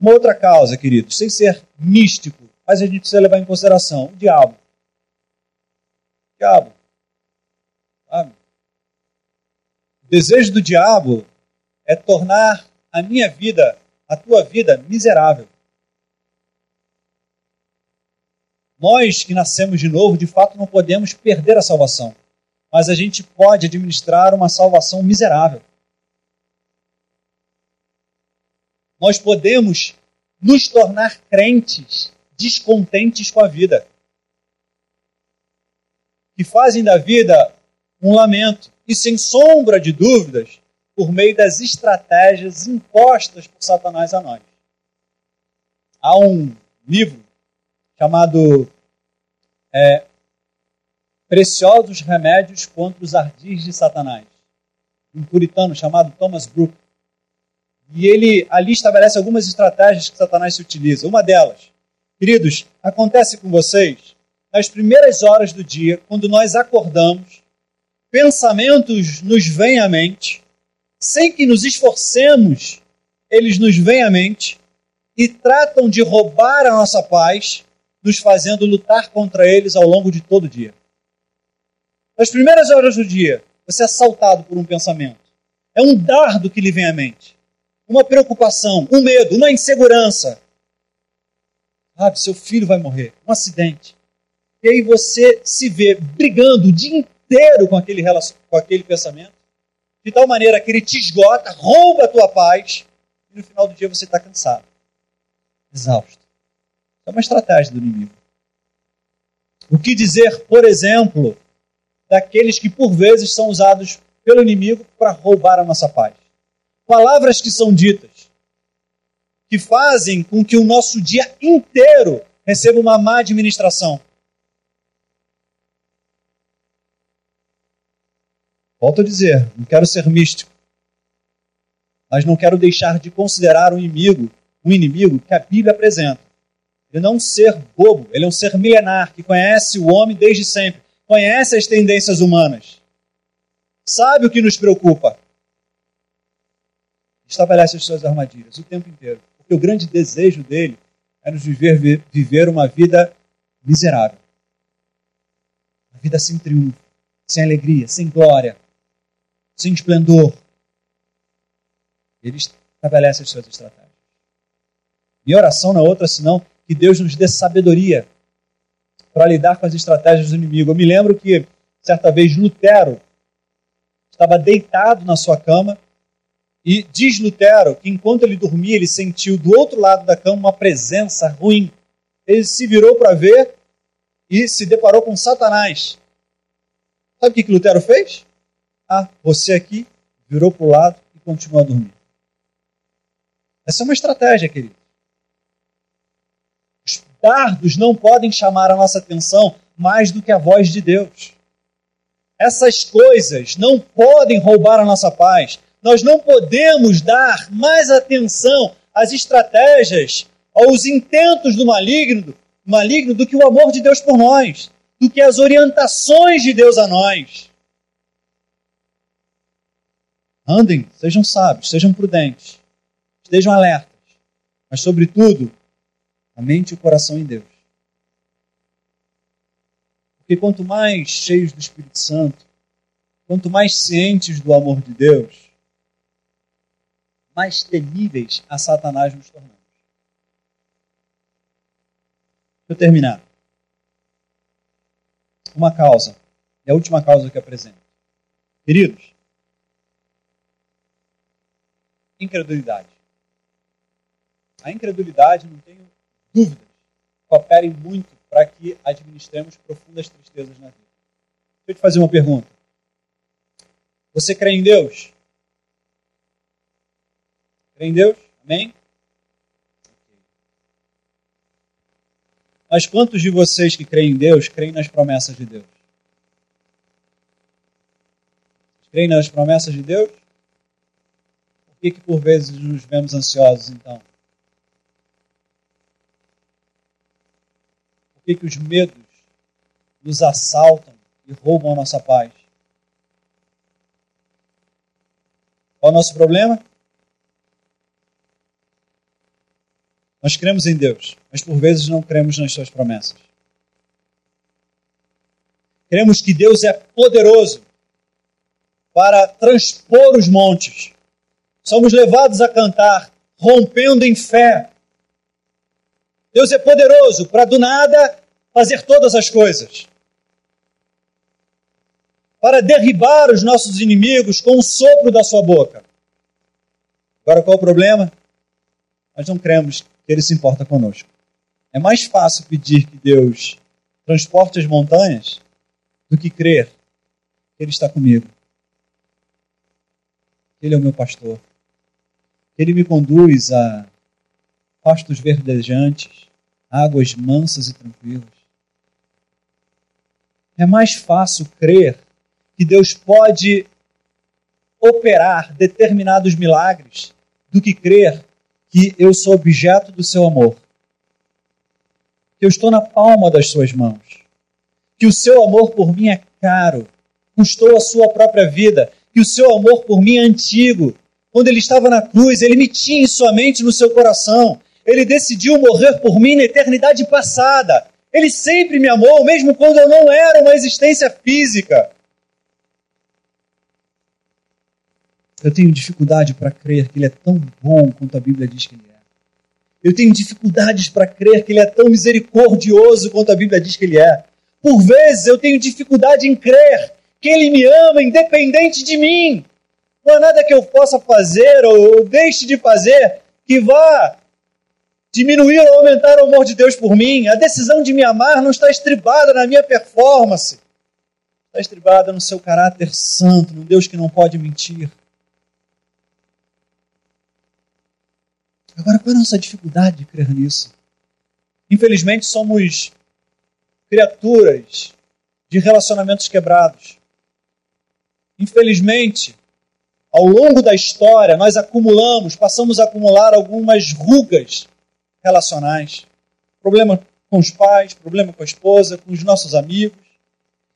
Uma outra causa, queridos, sem ser místico, mas a gente precisa levar em consideração: o diabo. O diabo. Sabe? O desejo do diabo é tornar a minha vida, a tua vida, miserável. Nós que nascemos de novo, de fato, não podemos perder a salvação, mas a gente pode administrar uma salvação miserável. Nós podemos nos tornar crentes descontentes com a vida, que fazem da vida um lamento e, sem sombra de dúvidas, por meio das estratégias impostas por Satanás a nós. Há um livro chamado é, Preciosos Remédios contra os Ardis de Satanás. Um puritano chamado Thomas Brook. E ele ali estabelece algumas estratégias que Satanás se utiliza. Uma delas, queridos, acontece com vocês nas primeiras horas do dia, quando nós acordamos, pensamentos nos vêm à mente, sem que nos esforcemos, eles nos vêm à mente e tratam de roubar a nossa paz, nos fazendo lutar contra eles ao longo de todo o dia. Nas primeiras horas do dia, você é assaltado por um pensamento. É um dardo que lhe vem à mente. Uma preocupação, um medo, uma insegurança. Sabe, seu filho vai morrer, um acidente. E aí você se vê brigando o dia inteiro com aquele, com aquele pensamento, de tal maneira que ele te esgota, rouba a tua paz, e no final do dia você está cansado, exausto. É uma estratégia do inimigo. O que dizer, por exemplo, daqueles que por vezes são usados pelo inimigo para roubar a nossa paz? Palavras que são ditas, que fazem com que o nosso dia inteiro receba uma má administração. Volto a dizer, não quero ser místico, mas não quero deixar de considerar o inimigo, um inimigo que a Bíblia apresenta ele não é um ser bobo, ele é um ser milenar que conhece o homem desde sempre, conhece as tendências humanas, sabe o que nos preocupa. Estabelece as suas armadilhas o tempo inteiro. Porque o grande desejo dele é nos viver, viver uma vida miserável. Uma vida sem triunfo, sem alegria, sem glória, sem esplendor. Ele estabelece as suas estratégias. Minha oração não é outra senão que Deus nos dê sabedoria para lidar com as estratégias do inimigo. Eu me lembro que, certa vez, Lutero estava deitado na sua cama e diz Lutero que enquanto ele dormia, ele sentiu do outro lado da cama uma presença ruim. Ele se virou para ver e se deparou com Satanás. Sabe o que Lutero fez? Ah, você aqui virou para o lado e continua a dormir. Essa é uma estratégia, querido. dardos não podem chamar a nossa atenção mais do que a voz de Deus. Essas coisas não podem roubar a nossa paz. Nós não podemos dar mais atenção às estratégias, aos intentos do maligno, maligno do que o amor de Deus por nós, do que as orientações de Deus a nós. Andem, sejam sábios, sejam prudentes, estejam alertas, mas, sobretudo, a mente e o coração em Deus. Porque quanto mais cheios do Espírito Santo, quanto mais cientes do amor de Deus, mais temíveis a Satanás nos tornamos. Deixa eu terminar. Uma causa, é a última causa que apresento. Queridos, incredulidade. A incredulidade, não tenho dúvidas, cooperem muito para que administremos profundas tristezas na vida. Deixa eu te fazer uma pergunta. Você crê em Deus? Crê em Deus? Amém? Mas quantos de vocês que creem em Deus creem nas promessas de Deus? Creem nas promessas de Deus? Por que, que por vezes nos vemos ansiosos então? Por que, que os medos nos assaltam e roubam a nossa paz? Qual é o nosso problema? Nós cremos em Deus, mas por vezes não cremos nas suas promessas. Cremos que Deus é poderoso para transpor os montes. Somos levados a cantar, rompendo em fé. Deus é poderoso para do nada fazer todas as coisas. Para derribar os nossos inimigos com o sopro da sua boca. Agora qual o problema? Nós não cremos que Ele se importa conosco. É mais fácil pedir que Deus transporte as montanhas do que crer que Ele está comigo. Ele é o meu pastor. Ele me conduz a pastos verdejantes, águas mansas e tranquilas. É mais fácil crer que Deus pode operar determinados milagres do que crer que eu sou objeto do seu amor, que eu estou na palma das suas mãos, que o seu amor por mim é caro, custou a sua própria vida, que o seu amor por mim é antigo. Quando ele estava na cruz, ele me tinha em sua mente no seu coração. Ele decidiu morrer por mim na eternidade passada. Ele sempre me amou, mesmo quando eu não era uma existência física. Eu tenho dificuldade para crer que Ele é tão bom quanto a Bíblia diz que Ele é. Eu tenho dificuldades para crer que Ele é tão misericordioso quanto a Bíblia diz que Ele é. Por vezes eu tenho dificuldade em crer que Ele me ama independente de mim. Não há nada que eu possa fazer ou deixe de fazer que vá diminuir ou aumentar o amor de Deus por mim. A decisão de me amar não está estribada na minha performance. Está estribada no seu caráter santo, no Deus que não pode mentir. Agora, qual é a nossa dificuldade de crer nisso? Infelizmente, somos criaturas de relacionamentos quebrados. Infelizmente, ao longo da história, nós acumulamos, passamos a acumular algumas rugas relacionais. Problema com os pais, problema com a esposa, com os nossos amigos.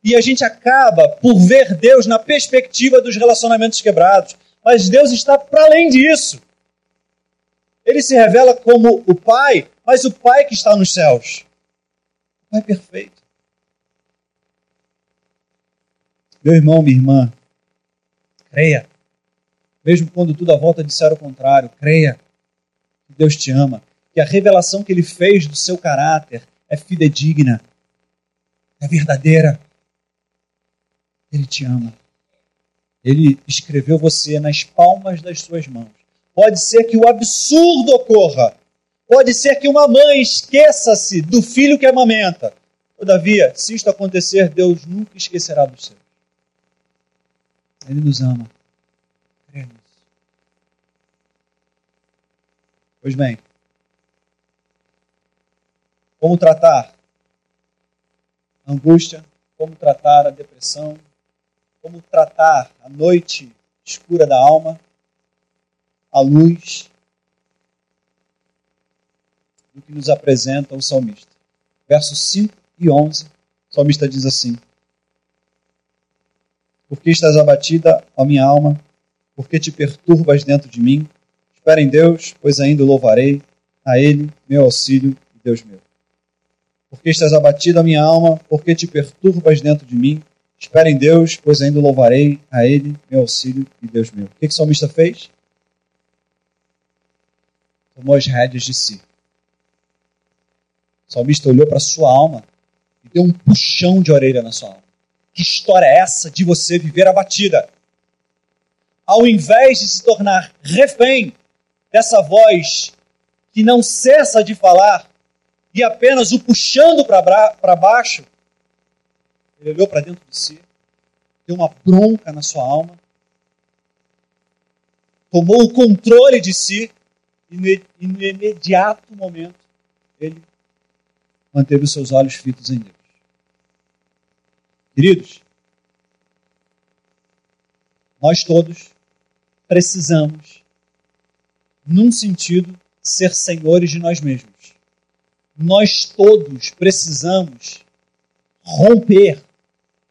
E a gente acaba por ver Deus na perspectiva dos relacionamentos quebrados. Mas Deus está para além disso. Ele se revela como o Pai, mas o Pai que está nos céus. O Pai perfeito. Meu irmão, minha irmã, creia. Mesmo quando tudo à volta disser o contrário, creia que Deus te ama, que a revelação que Ele fez do seu caráter é fidedigna, é verdadeira. Ele te ama. Ele escreveu você nas palmas das suas mãos. Pode ser que o absurdo ocorra. Pode ser que uma mãe esqueça-se do filho que amamenta. Todavia, se isto acontecer, Deus nunca esquecerá dos seus. Ele nos ama. Crê nisso. Pois bem, Como tratar a angústia, como tratar a depressão, como tratar a noite escura da alma, a luz do que nos apresenta o salmista. Versos 5 e 11, o salmista diz assim: Por que estás abatida, ó minha alma? Por que te perturbas dentro de mim? Espera em Deus, pois ainda louvarei, a Ele, meu auxílio e Deus meu. Por que estás abatida, minha alma? Por que te perturbas dentro de mim? Espera em Deus, pois ainda louvarei a Ele, meu auxílio e Deus meu. O que, que o salmista fez? Tomou as rédeas de si. O salmista olhou para sua alma e deu um puxão de orelha na sua alma. Que história é essa de você viver abatida? Ao invés de se tornar refém dessa voz que não cessa de falar e apenas o puxando para baixo, ele olhou para dentro de si, deu uma bronca na sua alma, tomou o controle de si e no, imediato momento ele manteve os seus olhos fitos em Deus. Queridos, nós todos precisamos, num sentido, ser senhores de nós mesmos. Nós todos precisamos romper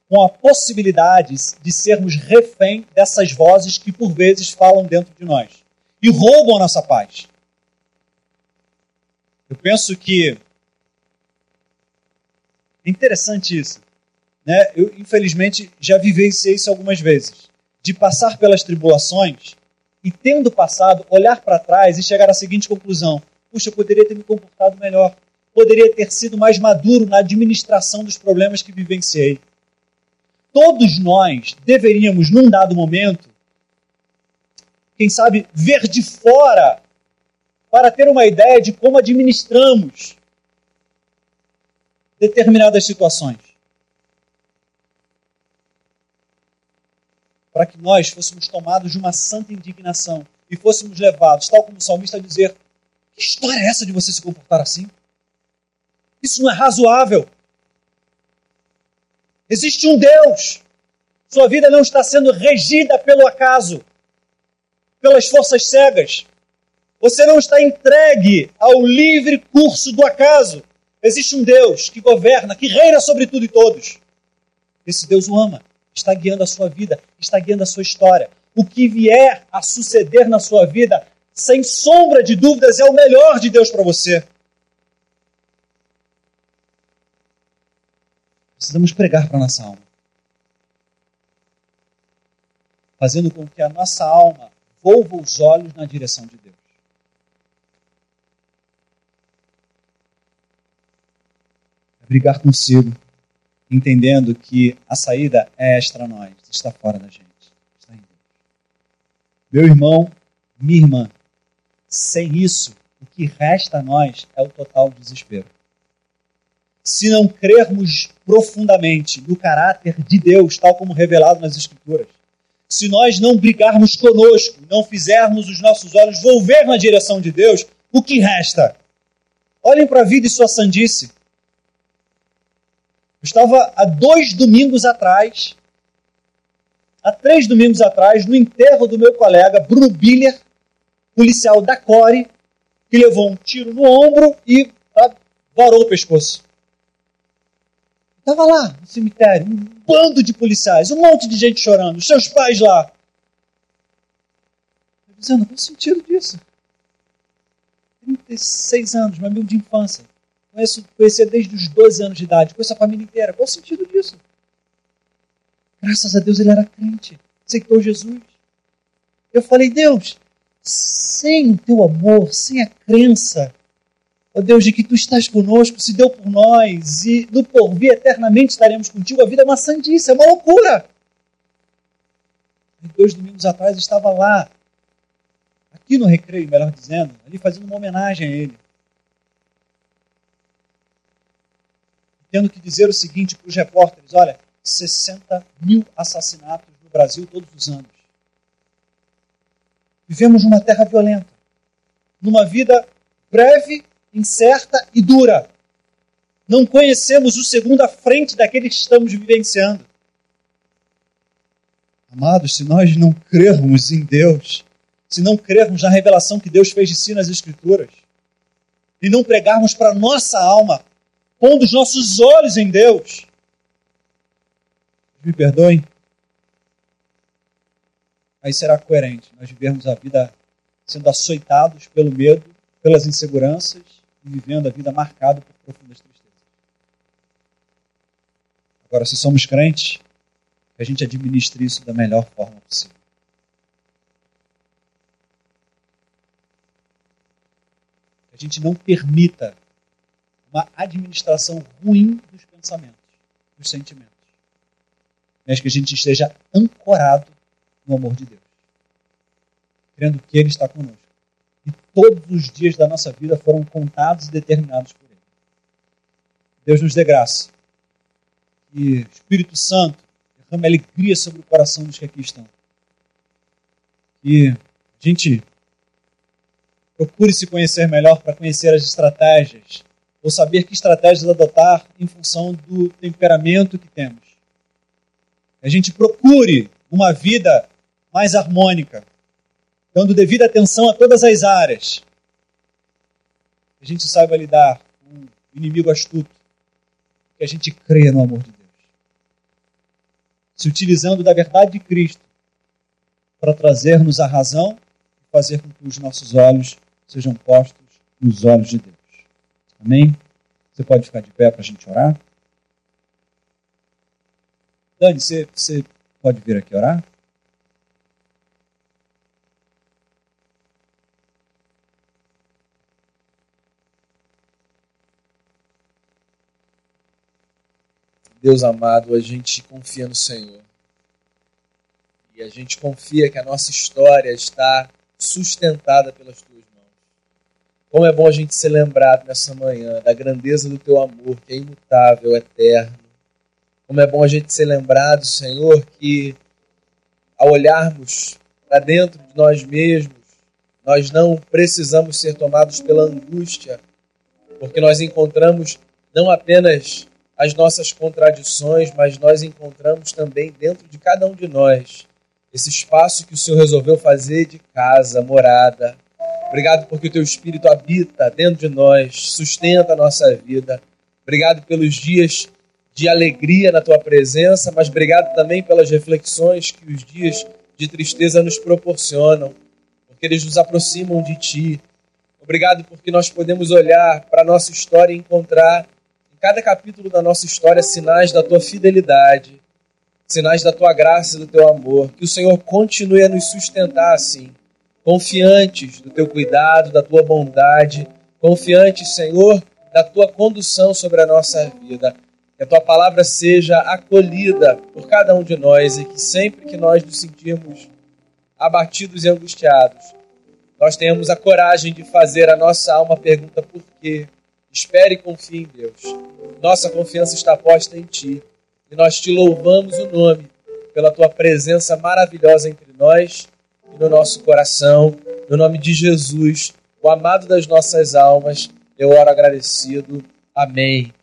com a possibilidade de sermos refém dessas vozes que por vezes falam dentro de nós e roubam a nossa paz. Eu penso que é interessante isso. Né? Eu, infelizmente, já vivenciei isso algumas vezes. De passar pelas tribulações e, tendo passado, olhar para trás e chegar à seguinte conclusão: puxa, eu poderia ter me comportado melhor. Poderia ter sido mais maduro na administração dos problemas que vivenciei todos nós deveríamos, num dado momento, quem sabe, ver de fora para ter uma ideia de como administramos determinadas situações. Para que nós fôssemos tomados de uma santa indignação e fôssemos levados, tal como o salmista, a dizer: Que história é essa de você se comportar assim? Isso não é razoável. Existe um Deus. Sua vida não está sendo regida pelo acaso, pelas forças cegas. Você não está entregue ao livre curso do acaso. Existe um Deus que governa, que reina sobre tudo e todos. Esse Deus o ama, está guiando a sua vida, está guiando a sua história. O que vier a suceder na sua vida, sem sombra de dúvidas, é o melhor de Deus para você. Precisamos pregar para a nossa alma. Fazendo com que a nossa alma volva os olhos na direção de Deus. Brigar consigo, entendendo que a saída é extra nós, está fora da gente, está em Deus. Meu irmão, minha irmã, sem isso, o que resta a nós é o total desespero se não crermos profundamente no caráter de Deus, tal como revelado nas Escrituras. Se nós não brigarmos conosco, não fizermos os nossos olhos volver na direção de Deus, o que resta? Olhem para a vida e sua sandice. Estava há dois domingos atrás, há três domingos atrás, no enterro do meu colega Bruno Biller, policial da Core, que levou um tiro no ombro e ah, varou o pescoço. Estava lá no cemitério, um bando de policiais, um monte de gente chorando, seus pais lá. Eu dizendo, qual o sentido disso? 36 anos, meu amigo de infância. Conheço, conhecia desde os 12 anos de idade, conheço a família inteira. Qual o sentido disso? Graças a Deus ele era crente, aceitou Jesus. Eu falei, Deus, sem o teu amor, sem a crença, Ó Deus, de que tu estás conosco, se deu por nós e no porvir eternamente estaremos contigo. A vida é uma sandice, é uma loucura. E dois domingos atrás estava lá, aqui no recreio, melhor dizendo, ali fazendo uma homenagem a ele. Tendo que dizer o seguinte para os repórteres: olha, 60 mil assassinatos no Brasil todos os anos. Vivemos numa terra violenta, numa vida breve incerta e dura. não conhecemos o segundo à frente daquele que estamos vivenciando. Amados, se nós não crermos em Deus, se não crermos na revelação que Deus fez de si nas Escrituras, e não pregarmos para nossa alma, pondo os nossos olhos em Deus, me perdoem, aí será coerente nós vivermos a vida sendo açoitados pelo medo, pelas inseguranças e vivendo a vida marcada por profundas tristezas. Agora, se somos crentes, a gente administre isso da melhor forma possível. A gente não permita uma administração ruim dos pensamentos, dos sentimentos. Mas que a gente esteja ancorado no amor de Deus, crendo que Ele está conosco. E todos os dias da nossa vida foram contados e determinados por Ele. Deus nos dê graça. E Espírito Santo derrame alegria sobre o coração dos que aqui estão. E a gente procure se conhecer melhor para conhecer as estratégias, ou saber que estratégias adotar em função do temperamento que temos. A gente procure uma vida mais harmônica, dando devida atenção a todas as áreas. A gente saiba lidar com um inimigo astuto, que a gente crê no amor de Deus. Se utilizando da verdade de Cristo para trazer-nos a razão e fazer com que os nossos olhos sejam postos nos olhos de Deus. Amém? Você pode ficar de pé para a gente orar? Dani, você, você pode vir aqui orar? Deus amado, a gente confia no Senhor. E a gente confia que a nossa história está sustentada pelas. Como é bom a gente ser lembrado nessa manhã da grandeza do teu amor, que é imutável, eterno. Como é bom a gente ser lembrado, Senhor, que ao olharmos para dentro de nós mesmos, nós não precisamos ser tomados pela angústia, porque nós encontramos não apenas as nossas contradições, mas nós encontramos também dentro de cada um de nós esse espaço que o Senhor resolveu fazer de casa, morada. Obrigado porque o teu Espírito habita dentro de nós, sustenta a nossa vida. Obrigado pelos dias de alegria na tua presença, mas obrigado também pelas reflexões que os dias de tristeza nos proporcionam, porque eles nos aproximam de ti. Obrigado porque nós podemos olhar para a nossa história e encontrar cada capítulo da nossa história sinais da tua fidelidade, sinais da tua graça e do teu amor. Que o Senhor continue a nos sustentar assim, confiantes do teu cuidado, da tua bondade, confiantes, Senhor, da tua condução sobre a nossa vida. Que a tua palavra seja acolhida por cada um de nós e que sempre que nós nos sentirmos abatidos e angustiados, nós tenhamos a coragem de fazer a nossa alma pergunta por quê? Espere e confie em Deus. Nossa confiança está posta em Ti. E nós te louvamos o nome pela Tua presença maravilhosa entre nós e no nosso coração. No nome de Jesus, o amado das nossas almas, eu oro agradecido. Amém.